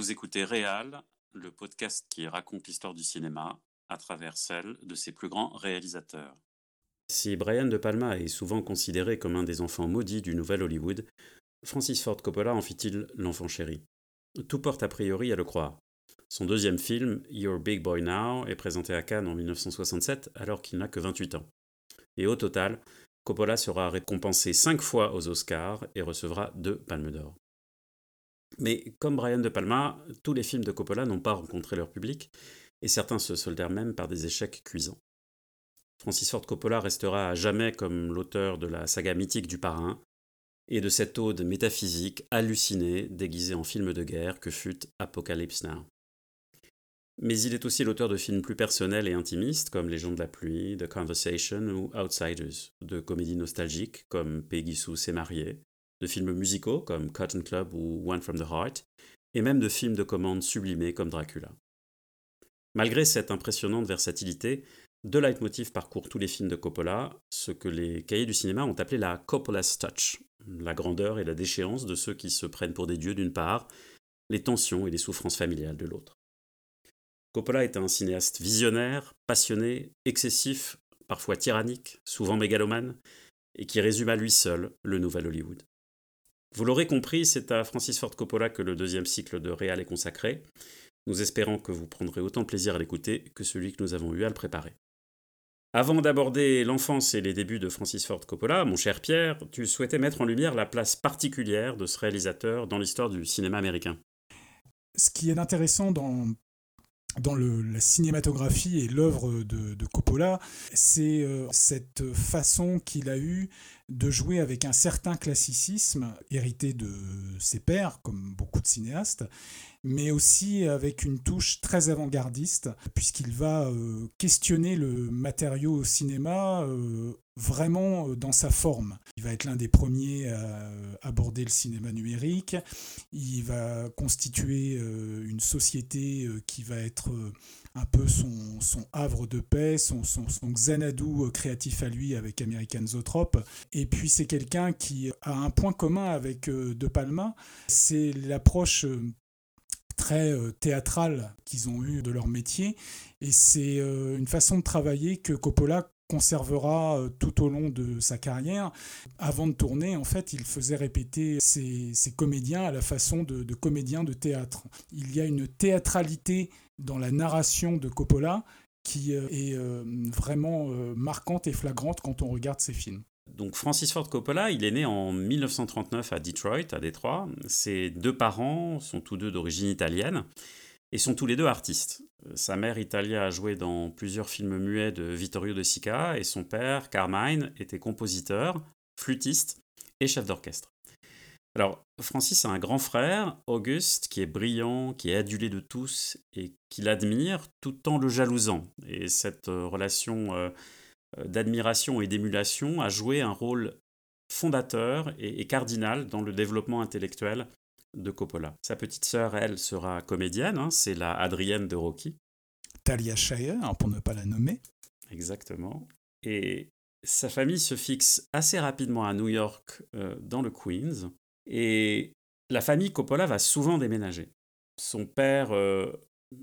Vous écoutez Réal, le podcast qui raconte l'histoire du cinéma à travers celle de ses plus grands réalisateurs. Si Brian De Palma est souvent considéré comme un des enfants maudits du nouvel Hollywood, Francis Ford Coppola en fit-il l'enfant chéri Tout porte a priori à le croire. Son deuxième film, Your Big Boy Now, est présenté à Cannes en 1967 alors qu'il n'a que 28 ans. Et au total, Coppola sera récompensé cinq fois aux Oscars et recevra deux palmes d'or. Mais comme Brian De Palma, tous les films de Coppola n'ont pas rencontré leur public, et certains se soldèrent même par des échecs cuisants. Francis Ford Coppola restera à jamais comme l'auteur de la saga mythique du parrain, et de cette ode métaphysique hallucinée déguisée en film de guerre que fut Apocalypse Now. Mais il est aussi l'auteur de films plus personnels et intimistes comme Les gens de la pluie, The Conversation ou Outsiders, de comédies nostalgiques comme Peggy Sue s'est mariée, de films musicaux comme Cotton Club ou One from the Heart, et même de films de commande sublimés comme Dracula. Malgré cette impressionnante versatilité, deux leitmotifs parcourent tous les films de Coppola, ce que les cahiers du cinéma ont appelé la Coppola's Touch, la grandeur et la déchéance de ceux qui se prennent pour des dieux d'une part, les tensions et les souffrances familiales de l'autre. Coppola est un cinéaste visionnaire, passionné, excessif, parfois tyrannique, souvent mégalomane, et qui résume à lui seul le nouvel Hollywood. Vous l'aurez compris, c'est à Francis Ford Coppola que le deuxième cycle de Réal est consacré. Nous espérons que vous prendrez autant de plaisir à l'écouter que celui que nous avons eu à le préparer. Avant d'aborder l'enfance et les débuts de Francis Ford Coppola, mon cher Pierre, tu souhaitais mettre en lumière la place particulière de ce réalisateur dans l'histoire du cinéma américain. Ce qui est intéressant dans, la cinématographie et l'œuvre de, Coppola, c'est euh, cette façon qu'il a eue de jouer avec un certain classicisme hérité de ses pairs, comme beaucoup de cinéastes, mais aussi avec une touche très avant-gardiste, puisqu'il va euh, questionner le matériau au cinéma euh, vraiment euh, dans sa forme. Il va être l'un des premiers à aborder le cinéma numérique, il va constituer une société qui va être un peu son, havre de paix, son, son, son, Xanadu créatif à lui avec American Zotrope. Et puis c'est quelqu'un qui a un point commun avec De Palma, c'est l'approche très euh, théâtrale qu'ils ont eu de leur métier. Et c'est euh, une façon de travailler que Coppola conservera euh, tout au long de sa carrière. Avant de tourner, en fait, il faisait répéter ses, comédiens à la façon de, comédiens de théâtre. Il y a une théâtralité dans la narration de Coppola qui est vraiment marquante et flagrante quand on regarde ses films. Donc Francis Ford Coppola, il est né en 1939 à Detroit, à Détroit. Ses deux parents sont tous deux d'origine italienne et sont tous les deux artistes. Sa mère Italia a joué dans plusieurs films muets de Vittorio De Sica et son père Carmine était compositeur, flûtiste et chef d'orchestre. Alors, Francis a un grand frère, Auguste, qui est brillant, qui est adulé de tous et qui l'admire tout en le jalousant. Et cette euh, relation euh, euh, d'admiration et d'émulation a joué un rôle fondateur et, cardinal dans le développement intellectuel de Coppola. Sa petite sœur, elle, sera comédienne, hein, c'est la Adrienne de Rocky. Talia Shire, pour ne pas la nommer. Exactement. Et sa famille se fixe assez rapidement à New York, euh, dans le Queens. Et la famille Coppola va souvent déménager. Son père euh,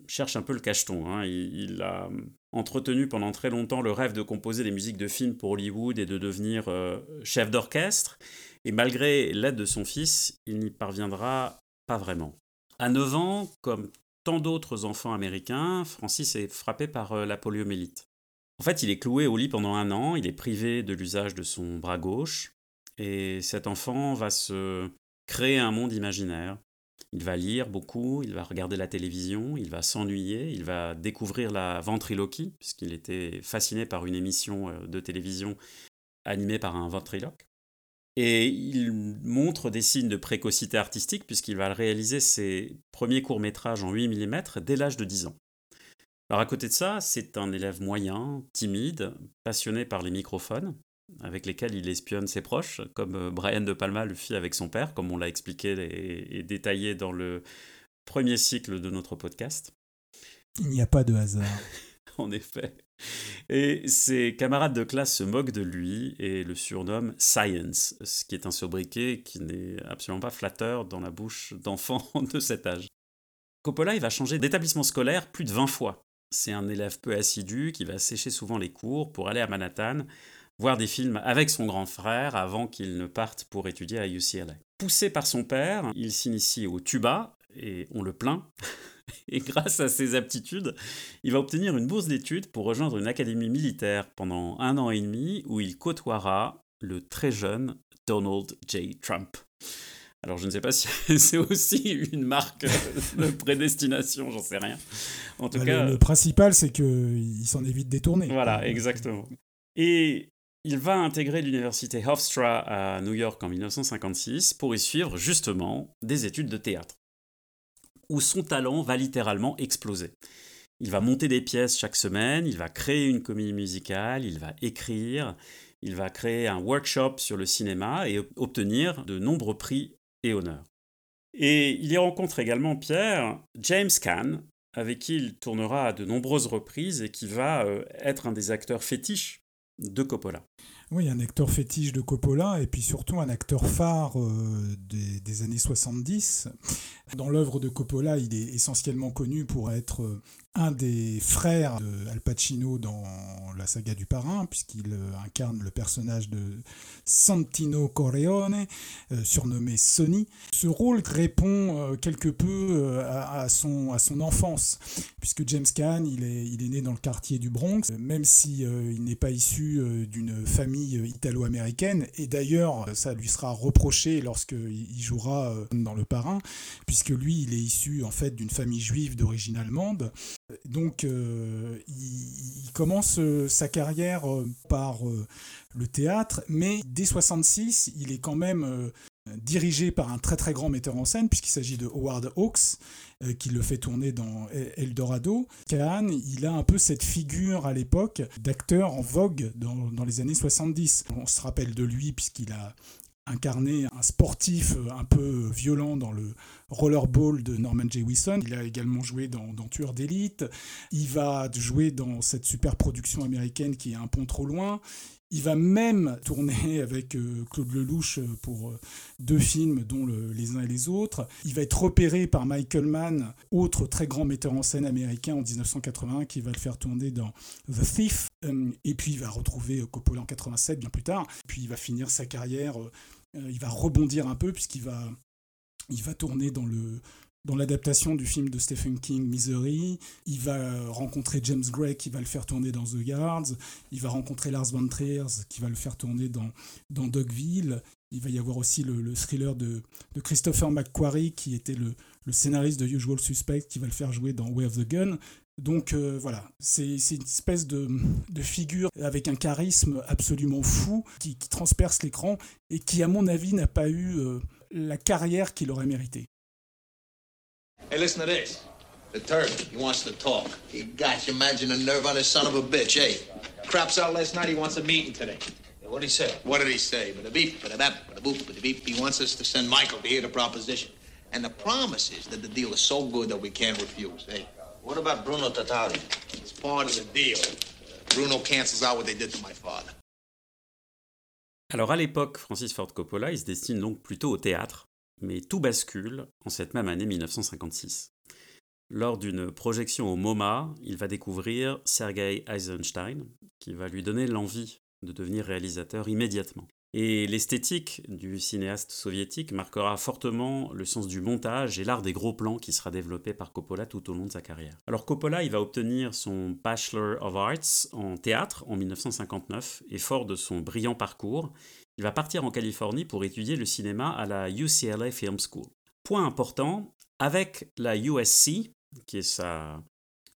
cherche un peu le cacheton. Hein. Il, a entretenu pendant très longtemps le rêve de composer des musiques de films pour Hollywood et de devenir euh, chef d'orchestre. Et malgré l'aide de son fils, il n'y parviendra pas vraiment. À 9 ans, comme tant d'autres enfants américains, Francis est frappé par euh, la poliomélite. En fait, il est cloué au lit pendant un an, il est privé de l'usage de son bras gauche, et cet enfant va se créer un monde imaginaire il va lire beaucoup, il va regarder la télévision, il va s'ennuyer, il va découvrir la ventriloquie, puisqu'il était fasciné par une émission euh, de télévision animée par un ventriloque. Et il montre des signes de précocité artistique, puisqu'il va réaliser ses premiers courts-métrages en 8 mm dès l'âge de 10 ans. Alors à côté de ça, c'est un élève moyen, timide, passionné par les microphones, avec lesquels il espionne ses proches, comme euh, Brian De Palma le fit avec son père, comme on l'a expliqué et, détaillé dans le premier cycle de notre podcast. Il n'y a pas de hasard. en effet. Et ses camarades de classe se moquent de lui et le surnomment Science, ce qui est un sobriquet qui n'est absolument pas flatteur dans la bouche d'enfants de cet âge. Coppola il va changer d'établissement scolaire plus de 20 fois. C'est un élève peu assidu qui va sécher souvent les cours pour aller à Manhattan voir des films avec son grand frère avant qu'il ne parte pour étudier à UCLA. Poussé par son père, il s'initie au tuba et on le plaint. Et grâce à ses aptitudes, il va obtenir une bourse d'études pour rejoindre une académie militaire pendant un an et demi où il côtoiera le très jeune Donald J. Trump. Alors je ne sais pas si c'est aussi une marque de prédestination, j'en sais rien. En tout bah, cas, le, principal c'est qu'il s'en évite détourné. Voilà, exactement. Et il va intégrer l'université Hofstra à New York en 1956 pour y suivre justement des études de théâtre, où son talent va littéralement exploser. Il va monter des pièces chaque semaine, il va créer une comédie musicale, il va écrire, il va créer un workshop sur le cinéma et obtenir de nombreux prix et honneurs. Et il y rencontre également Pierre, James Caan, avec qui il tournera à de nombreuses reprises et qui va euh, être un des acteurs fétiches de Coppola. Oui, un acteur fétiche de Coppola et puis surtout un acteur phare euh, des, années 70. Dans l'œuvre de Coppola, il est essentiellement connu pour être euh, un des frères de Al Pacino dans la saga du parrain, puisqu'il euh, incarne le personnage de Santino Corleone, euh, surnommé Sonny. Ce rôle répond euh, quelque peu à, son, à son enfance, puisque James Caan, il est, il est né dans le quartier du Bronx, même si n'est pas issu d'une famille italo-américaine, et d'ailleurs, ça lui sera reproché lorsqu'il jouera dans le parrain, puisque lui, il est issu en fait d'une famille juive d'origine allemande, donc, euh, il, commence euh, sa carrière euh, par le théâtre, mais dès 66, il est quand même dirigé par un très très grand metteur en scène, puisqu'il s'agit de Howard Hawks, qui le fait tourner dans Eldorado. Kahn, il a un peu cette figure à l'époque d'acteur en vogue dans, dans, les années 70. On se rappelle de lui puisqu'il a incarné un sportif un peu violent dans le Rollerball de Norman J. Wilson. Il a également joué dans, dans Tueur d'élite. Il va jouer dans cette super production américaine qui est Un pont trop loin. Il va même tourner avec euh, Claude Lelouch pour euh, deux films, dont Les uns et les autres. Il va être repéré par Michael Mann, autre très grand metteur en scène américain en 1981, qui va le faire tourner dans The Thief. Euh, et puis il va retrouver Coppola en 87, bien plus tard. Puis il va finir sa carrière euh, il va rebondir un peu puisqu'il va, il va tourner dans le dans l'adaptation du film de Stephen King, Misery. Il va rencontrer James Gray qui va le faire tourner dans The Guards. Il va rencontrer Lars von Trier qui va le faire tourner dans, dans Dogville. Il va y avoir aussi le, thriller de, de, Christopher McQuarrie qui était le, le, scénariste de Usual Suspect qui va le faire jouer dans Way of the Gun. Donc euh, voilà, c'est une espèce de, figure avec un charisme absolument fou qui, transperce l'écran et qui, à mon avis, n'a pas eu euh, la carrière qu'il aurait mérité. Hey, listen to this. The Turk, he wants to talk. He got imagine the nerve on this son of a bitch, hey. Craps out last night, he wants a meeting today. What did he say? What did he say? But the beep, but the bap, but the boop, but the beep. He wants us to send Michael to hear the proposition. And the promise is that the deal is so good that we can't refuse, hey. What about Bruno Tatari? It's part of the deal. Bruno cancels out what they did to my father. Alors à l'époque, Francis Ford Coppola, il se destine donc plutôt au théâtre, mais tout bascule en cette même année 1956. Lors d'une projection au MoMA, il va découvrir Sergei Eisenstein, qui va lui donner l'envie de devenir réalisateur immédiatement. Et l'esthétique du cinéaste soviétique marquera fortement le sens du montage et l'art des gros plans qui sera développé par Coppola tout au long de sa carrière. Alors Coppola, il va obtenir son Bachelor of Arts en théâtre en 1959 et fort de son brillant parcours, il va partir en Californie pour étudier le cinéma à la UCLA Film School. Point important, avec la USC, qui est sa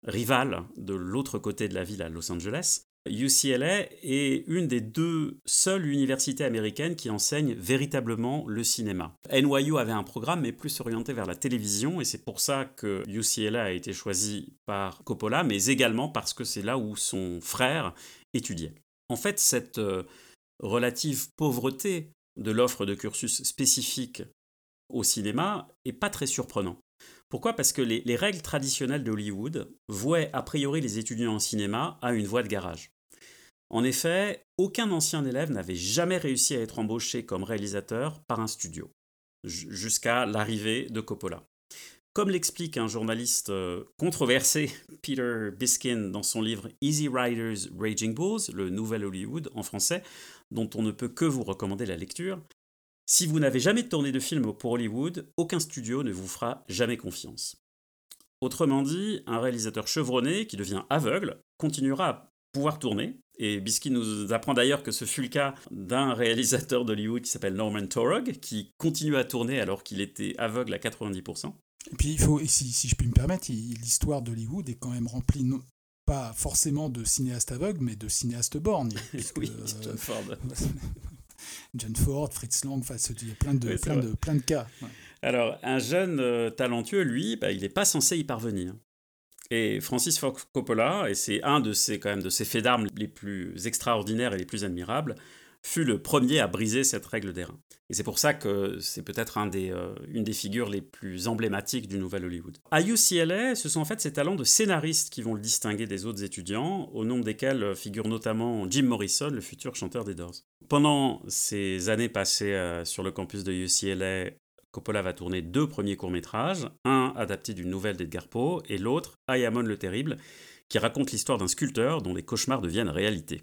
rivale de l'autre côté de la ville à Los Angeles, UCLA est une des deux seules universités américaines qui enseignent véritablement le cinéma. NYU avait un programme mais plus orienté vers la télévision et c'est pour ça que UCLA a été choisi par Coppola, mais également parce que c'est là où son frère étudiait. En fait, cette euh, relative pauvreté de l'offre de cursus spécifique au cinéma est pas très surprenant. Pourquoi? Parce que les, règles traditionnelles d'Hollywood vouaient a priori les étudiants en cinéma à une voie de garage. En effet, aucun ancien élève n'avait jamais réussi à être embauché comme réalisateur par un studio, jusqu'à l'arrivée de Coppola. Comme l'explique un journaliste euh, controversé, Peter Biskin, dans son livre Easy Riders Raging Bulls, le nouvel Hollywood en français, dont on ne peut que vous recommander la lecture, si vous n'avez jamais tourné de film pour Hollywood, aucun studio ne vous fera jamais confiance. Autrement dit, un réalisateur chevronné qui devient aveugle continuera à pouvoir tourner, et Biskin nous apprend d'ailleurs que ce fut le cas d'un réalisateur d'Hollywood qui s'appelle Norman Torog, qui continue à tourner alors qu'il était aveugle à 90%. Et puis, il faut, si, si je puis me permettre, l'histoire d'Hollywood est quand même remplie, pas forcément de cinéastes aveugles, mais de cinéastes borgnes. oui, Ford. John Ford, Fritz Lang, il y a plein de, plein de, plein de cas. Alors, un jeune euh, talentueux, lui, bah, il n'est pas censé y parvenir. Et Francis Ford Coppola, et c'est un de ces, quand même, de ces faits d'armes les plus extraordinaires et les plus admirables, fut le premier à briser cette règle des reins. Et c'est pour ça que c'est peut-être un des, euh, une des figures les plus emblématiques du Nouvel Hollywood. À UCLA, ce sont en fait ses talents de scénariste qui vont le distinguer des autres étudiants, au nombre desquels figure notamment Jim Morrison, le futur chanteur des Doors. Pendant ces années passées euh, sur le campus de UCLA, Coppola va tourner deux premiers courts-métrages, un adapté d'une nouvelle d'Edgar Poe et l'autre, Ayamon le Terrible, qui raconte l'histoire d'un sculpteur dont les cauchemars deviennent réalité.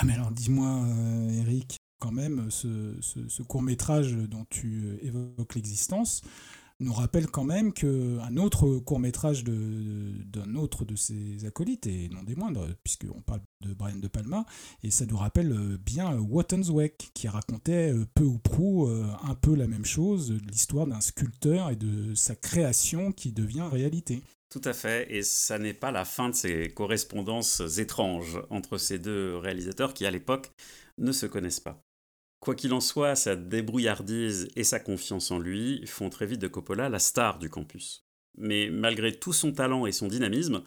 Ah mais alors dis-moi, euh, Eric, quand même, ce, court-métrage dont tu euh, évoques l'existence nous rappelle quand même qu'un autre court-métrage d'un autre de ses acolytes, et non des moindres, puisqu'on parle de Brian De Palma, et ça nous rappelle euh, bien Wattensweck, qui racontait peu ou prou un peu la même chose, l'histoire d'un sculpteur et de sa création qui devient réalité. Tout à fait, et ça n'est pas la fin de ces correspondances étranges entre ces deux réalisateurs qui, à l'époque, ne se connaissent pas. Quoi qu'il en soit, sa débrouillardise et sa confiance en lui font très vite de Coppola la star du campus. Mais malgré tout son talent et son dynamisme,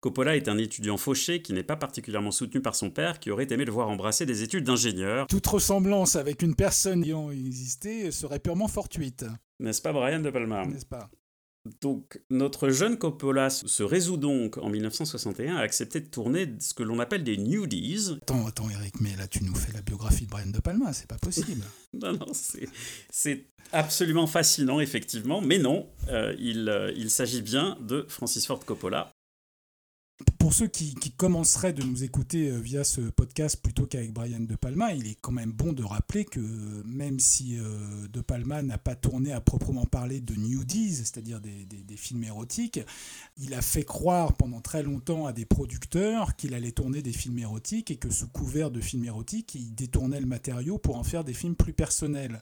Coppola est un étudiant fauché qui n'est pas particulièrement soutenu par son père qui aurait aimé le voir embrasser des études d'ingénieur. Toute ressemblance avec une personne ayant existé serait purement fortuite. N'est-ce pas Brian De Palma? N'est-ce pas? Donc, notre jeune Coppola se résout donc en 1961 à accepter de tourner ce que l'on appelle des nudies. Attends, attends, Eric, mais là tu nous fais la biographie de Brian De Palma, c'est pas possible. non, non, c'est absolument fascinant, effectivement, mais non, euh, il, euh, il s'agit bien de Francis Ford Coppola, pour ceux qui, commenceraient de nous écouter euh, via ce podcast plutôt qu'avec Brian De Palma, il est quand même bon de rappeler que même si euh, De Palma n'a pas tourné à proprement parler de nudies, c'est-à-dire des, films érotiques, il a fait croire pendant très longtemps à des producteurs qu'il allait tourner des films érotiques et que sous couvert de films érotiques, il détournait le matériau pour en faire des films plus personnels.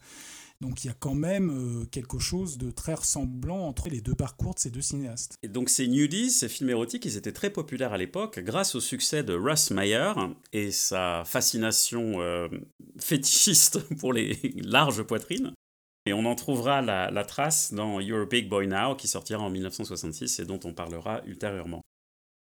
Donc il y a quand même euh, quelque chose de très ressemblant entre les deux parcours de ces deux cinéastes. Et donc ces nudies, ces films érotiques, ils étaient très populaires à l'époque grâce au succès de Russ Meyer et sa fascination euh, fétichiste pour les larges poitrines. Et on en trouvera la, trace dans You're a Big Boy Now qui sortira en 1966 et dont on parlera ultérieurement.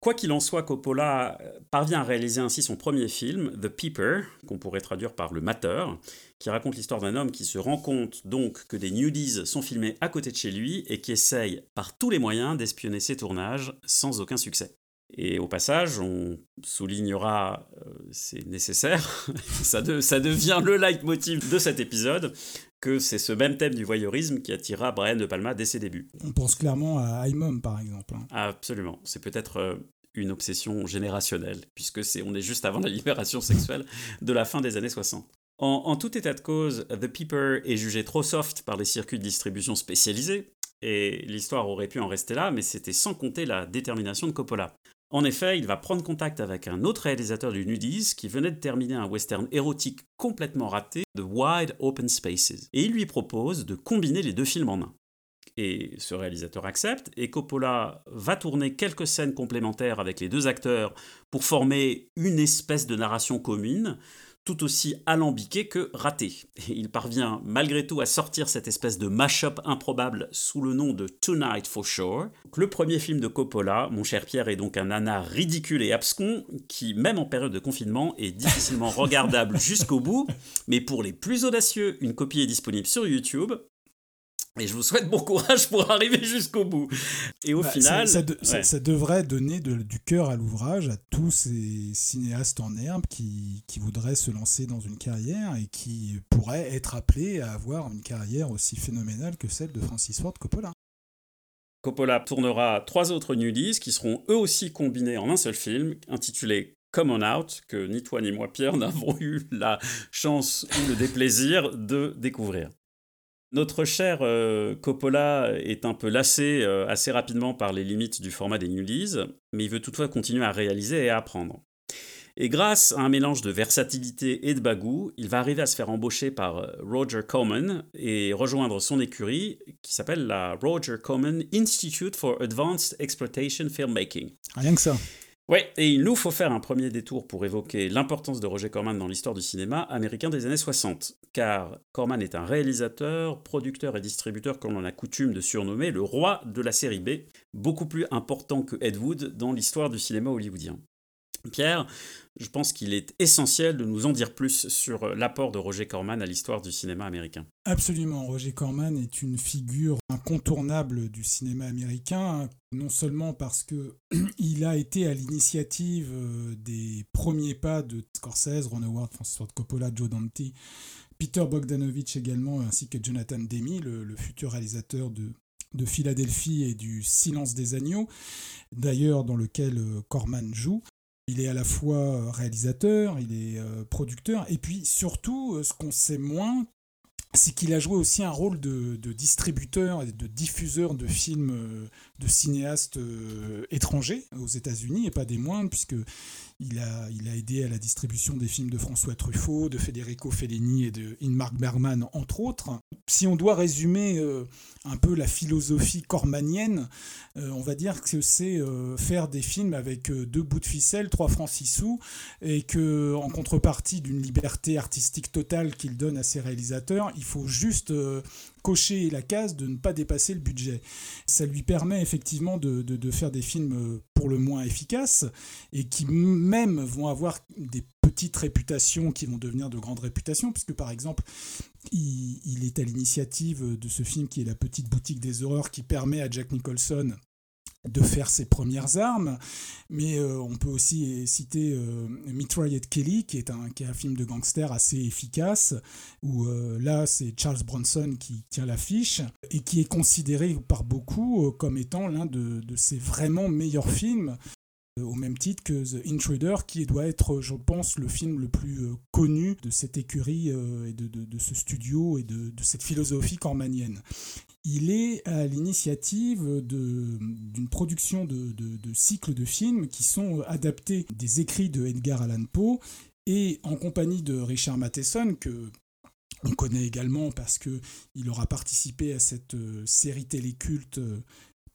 Quoi qu'il en soit, Coppola euh, parvient à réaliser ainsi son premier film, The Peeper, qu'on pourrait traduire par Le Mateur, qui raconte l'histoire d'un homme qui se rend compte donc que des nudies sont filmés à côté de chez lui et qui essaye par tous les moyens d'espionner ses tournages sans aucun succès. Et au passage, on soulignera, euh, c'est nécessaire, ça, ça, devient le leitmotiv de cet épisode, que c'est ce même thème du voyeurisme qui attira Brian De Palma dès ses débuts. On pense clairement à Haimom, par exemple. Hein. Absolument. C'est peut-être euh, une obsession générationnelle, puisque c'est, on est juste avant la libération sexuelle de la fin des années 60. En, en, tout état de cause, The Peeper est jugé trop soft par les circuits de distribution spécialisés, et l'histoire aurait pu en rester là, mais c'était sans compter la détermination de Coppola. En effet, il va prendre contact avec un autre réalisateur du nudis qui venait de terminer un western érotique complètement raté, The Wide Open Spaces, et il lui propose de combiner les deux films en un. Et ce réalisateur accepte, et Coppola va tourner quelques scènes complémentaires avec les deux acteurs pour former une espèce de narration commune, tout aussi alambiqué que raté. Il parvient malgré tout à sortir cette espèce de mash-up improbable sous le nom de Tonight for Sure. Le premier film de Coppola, mon cher Pierre, est donc un nanar ridicule et abscon qui, même en période de confinement, est difficilement regardable jusqu'au bout. Mais pour les plus audacieux, une copie est disponible sur YouTube. Et je vous souhaite bon courage pour arriver jusqu'au bout. Et au bah, final. Ça, devrait donner du cœur à l'ouvrage à tous ces cinéastes en herbe qui, qui, voudraient se lancer dans une carrière et qui pourraient être appelés à avoir une carrière aussi phénoménale que celle de Francis Ford Coppola. Coppola tournera trois autres nudies qui seront eux aussi combinés en un seul film, intitulé Come On Out, que ni toi ni moi, Pierre, n'avons eu la chance ou le déplaisir de découvrir. Notre cher euh, Coppola est un peu lassé euh, assez rapidement par les limites du format des nudies, mais il veut toutefois continuer à réaliser et à apprendre. Et grâce à un mélange de versatilité et de bagou, il va arriver à se faire embaucher par euh, Roger Corman et rejoindre son écurie qui s'appelle la Roger Corman Institute for Advanced Exploitation Filmmaking. Rien que ça. Ouais, et il nous faut faire un premier détour pour évoquer l'importance de Roger Corman dans l'histoire du cinéma américain des années 60, car Corman est un réalisateur, producteur et distributeur qu'on en a coutume de surnommer le roi de la série B, beaucoup plus important que Ed Wood dans l'histoire du cinéma hollywoodien. Pierre, je pense qu'il est essentiel de nous en dire plus sur l'apport de Roger Corman à l'histoire du cinéma américain. Absolument, Roger Corman est une figure incontournable du cinéma américain, non seulement parce que il a été à l'initiative euh, des premiers pas de Scorsese, Ron Howard, Francis Ford Coppola, Joe Dante, Peter Bogdanovich également, ainsi que Jonathan Demme, le, futur réalisateur de, de Philadelphie et du Silence des agneaux, d'ailleurs dans lequel euh, Corman joue. Il est à la fois euh, réalisateur, il est euh, producteur, et puis surtout, euh, ce qu'on sait moins, c'est qu'il a joué aussi un rôle de, distributeur et de diffuseur de films de cinéastes étrangers aux États-Unis, et pas des moindres, puisque il a, il a aidé à la distribution des films de François Truffaut, de Federico Fellini et de Inmark Bergman, entre autres. Si on doit résumer euh, un peu la philosophie cormanienne, euh, on va dire que c'est euh, faire des films avec deux bouts de ficelle, trois francs six sous, et que en contrepartie d'une liberté artistique totale qu'il donne à ses réalisateurs, il faut juste cocher la case de ne pas dépasser le budget. Ça lui permet effectivement de, faire des films euh, pour le moins efficaces et qui même vont avoir des petites réputations qui vont devenir de grandes réputations, puisque par exemple, il est à l'initiative de ce film qui est La Petite Boutique des Horreurs qui permet à Jack Nicholson de faire ses premières armes, mais euh, on peut aussi citer euh, Mitraillette Kelly, qui est, un, qui est un film de gangster assez efficace, où euh, là c'est Charles Bronson qui tient l'affiche, et qui est considéré par beaucoup comme étant l'un de, de, ses vraiment meilleurs films, au même titre que The Intruder, qui doit être, je pense, le film le plus connu de cette écurie et de, de, de ce studio et de, cette philosophie cormanienne il est à l'initiative d'une production de, cycles de films qui sont adaptés des écrits de Edgar Allan Poe et en compagnie de Richard Matheson que on connaît également parce que il aura participé à cette euh, série téléculte euh,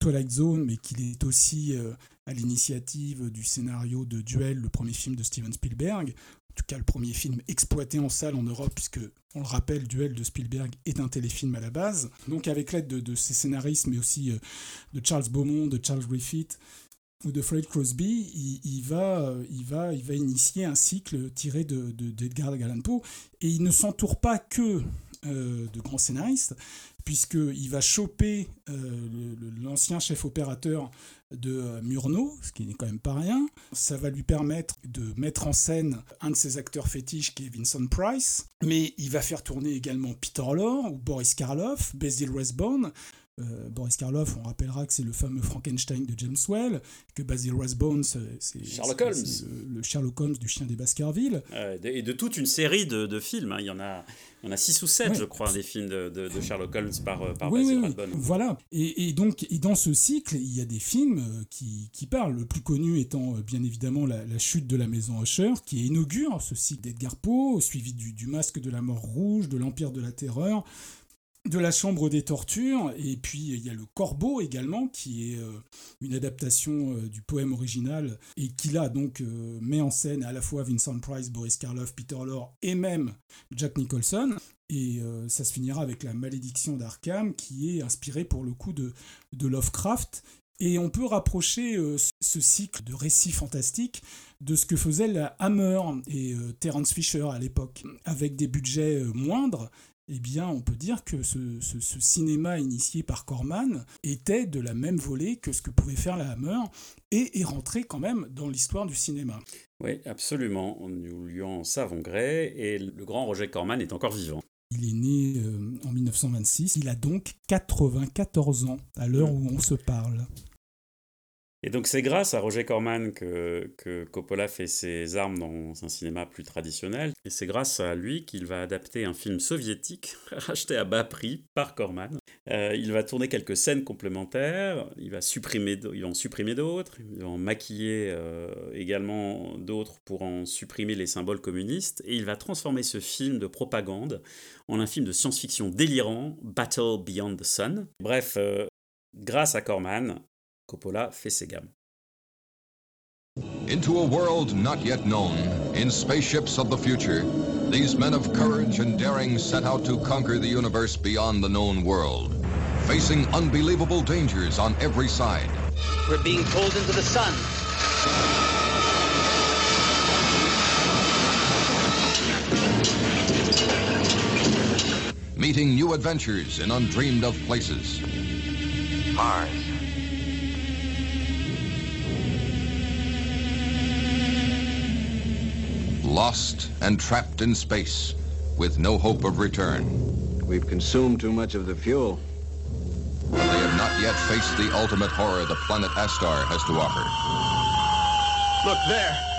Twilight Zone, mais qu'il est aussi euh, à l'initiative du scénario de Duel, le premier film de Steven Spielberg tout cas le premier film exploité en salle en Europe, puisque, on le rappelle, Duel de Spielberg est un téléfilm à la base. Donc avec l'aide de, ses scénaristes, mais aussi euh, de Charles Beaumont, de Charles Griffith ou de Fred Crosby, il, va, il, va, il va initier un cycle tiré d'Edgar de, de Allan Poe, et il ne s'entoure pas que euh, de grands scénaristes, puisqu'il va choper euh, l'ancien chef opérateur de euh, Murnau, ce qui n'est quand même pas rien. Ça va lui permettre de mettre en scène un de ses acteurs fétiches qui est Vincent Price, mais il va faire tourner également Peter Lorre ou Boris Karloff, Basil Rathbone. Euh, Boris Karloff, on rappellera que c'est le fameux Frankenstein de James Well, que Basil Rathbone, c'est Sherlock Holmes. Le, Sherlock Holmes du chien des Baskerville. et de toute une série de, films. Hein. Il y en a 6 ou 7, je crois, des films de, Sherlock Holmes par, euh, par oui, oui, Voilà. Et, donc, et dans ce cycle, il y a des films euh, qui, qui parlent. Le plus connu étant, euh, bien évidemment, la, chute de la maison Usher, qui inaugure ce cycle d'Edgar Poe, suivi du, du Masque de la Mort Rouge, de l'Empire de la Terreur, de la Chambre des Tortures, et puis il y a le Corbeau également, qui est euh, une adaptation euh, du poème original, et qui là donc euh, met en scène à la fois Vincent Price, Boris Karloff, Peter Lorre et même Jack Nicholson. Et ça se finira avec la malédiction d'Arkham, qui est inspirée pour le coup de, Lovecraft. Et on peut rapprocher ce cycle de récits fantastiques de ce que faisait la Hammer et Terence Fisher à l'époque, avec des budgets moindres, eh bien, on peut dire que ce, cinéma initié par Corman était de la même volée que ce que pouvait faire la Hammer et est rentré quand même dans l'histoire du cinéma. Oui, absolument. Nous lui en savons gré et le grand Roger Corman est encore vivant. Il est né en 1926. Il a donc 94 ans à l'heure où on se parle. Et donc c'est grâce à Roger Corman que, que, Coppola fait ses armes dans un cinéma plus traditionnel. Et c'est grâce à lui qu'il va adapter un film soviétique racheté à bas prix par Corman. Euh, il va tourner quelques scènes complémentaires, il va, supprimer, il en supprimer d'autres, il va en maquiller euh, également d'autres pour en supprimer les symboles communistes. Et il va transformer ce film de propagande en un film de science-fiction délirant, Battle Beyond the Sun. Bref, euh, grâce à Corman, Coppola fait ses gammes. Into a world not yet known, in spaceships of the future, these men of courage and daring set out to conquer the universe beyond the known world, facing unbelievable dangers on every side. We're being pulled into the sun. Meeting new adventures in undreamed of places. Mars. Lost and trapped in space with no hope of return. We've consumed too much of the fuel. But they have not yet faced the ultimate horror the planet Astar has to offer. Look there!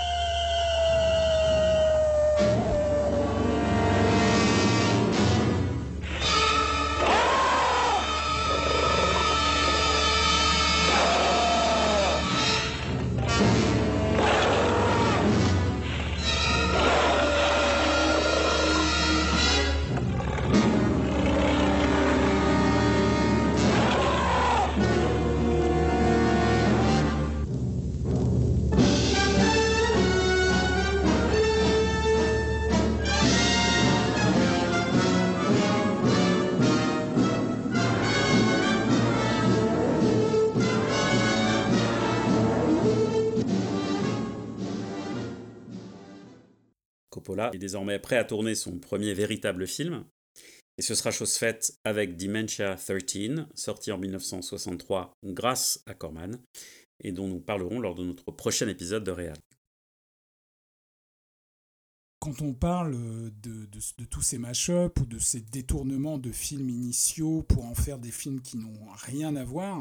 Est désormais prêt à tourner son premier véritable film. Et ce sera chose faite avec Dementia 13, sorti en 1963 grâce à Corman, et dont nous parlerons lors de notre prochain épisode de Réal quand on parle de, tous ces mash-ups ou de ces détournements de films initiaux pour en faire des films qui n'ont rien à voir,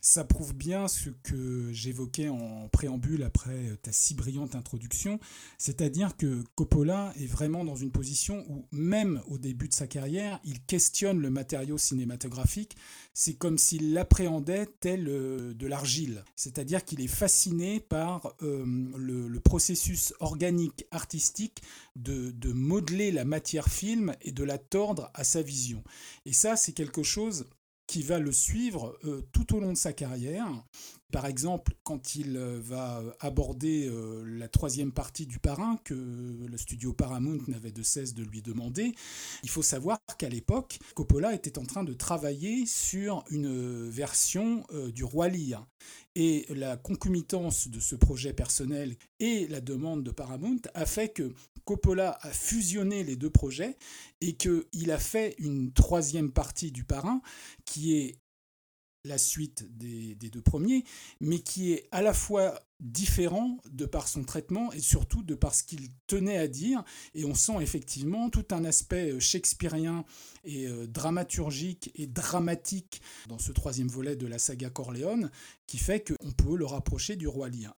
ça prouve bien ce que j'évoquais en préambule après ta si brillante introduction, c'est-à-dire que Coppola est vraiment dans une position où même au début de sa carrière, il questionne le matériau cinématographique, c'est comme s'il l'appréhendait tel euh, de l'argile, c'est-à-dire qu'il est fasciné par euh, le processus organique artistique de, modeler la matière film et de la tordre à sa vision. Et ça, c'est quelque chose qui va le suivre euh, tout au long de sa carrière. Par exemple, quand il euh, va aborder euh, la troisième partie du Parrain, que le studio Paramount n'avait de cesse de lui demander, il faut savoir qu'à l'époque, Coppola était en train de travailler sur une version du Roi Lear. Et la concomitance de ce projet personnel et la demande de Paramount a fait que Coppola a fusionné les deux projets et qu'il a fait une troisième partie du parrain qui est la suite des, deux premiers, mais qui est à la fois différent de par son traitement et surtout de par ce qu'il tenait à dire. Et on sent effectivement tout un aspect euh, shakespearien et euh, dramaturgique et dramatique dans ce troisième volet de la saga Corleone, qui fait qu'on peut le rapprocher du roi Lear.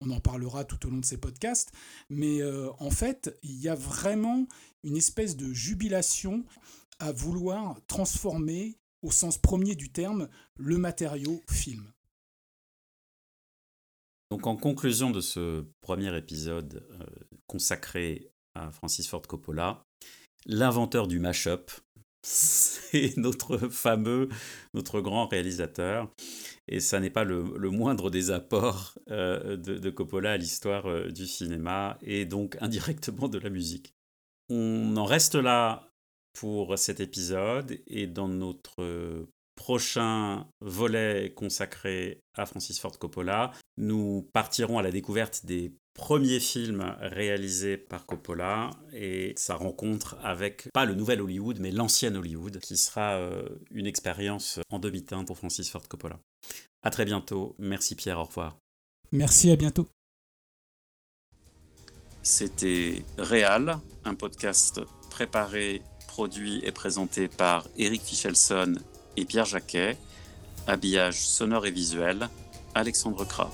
On en parlera tout au long de ces podcasts, mais euh, en fait, il y a vraiment une espèce de jubilation à vouloir transformer, au sens premier du terme, le matériau film. Donc en conclusion de ce premier épisode euh, consacré à Francis Ford Coppola, l'inventeur du mash-up, c'est notre fameux, notre grand réalisateur. Et ça n'est pas le, moindre des apports euh, de, Coppola à l'histoire euh, du cinéma et donc indirectement de la musique. On en reste là pour cet épisode et dans notre prochain volet consacré à Francis Ford Coppola, nous partirons à la découverte des premier film réalisé par Coppola et sa rencontre avec pas le nouvel Hollywood mais l'ancien Hollywood qui sera euh, une expérience en demi-teinte pour Francis Ford Coppola. À très bientôt. Merci Pierre, au revoir. Merci, à bientôt. C'était Réal, un podcast préparé, produit et présenté par Eric Fichelson et Pierre Jacquet. Habillage sonore et visuel, Alexandre Kra.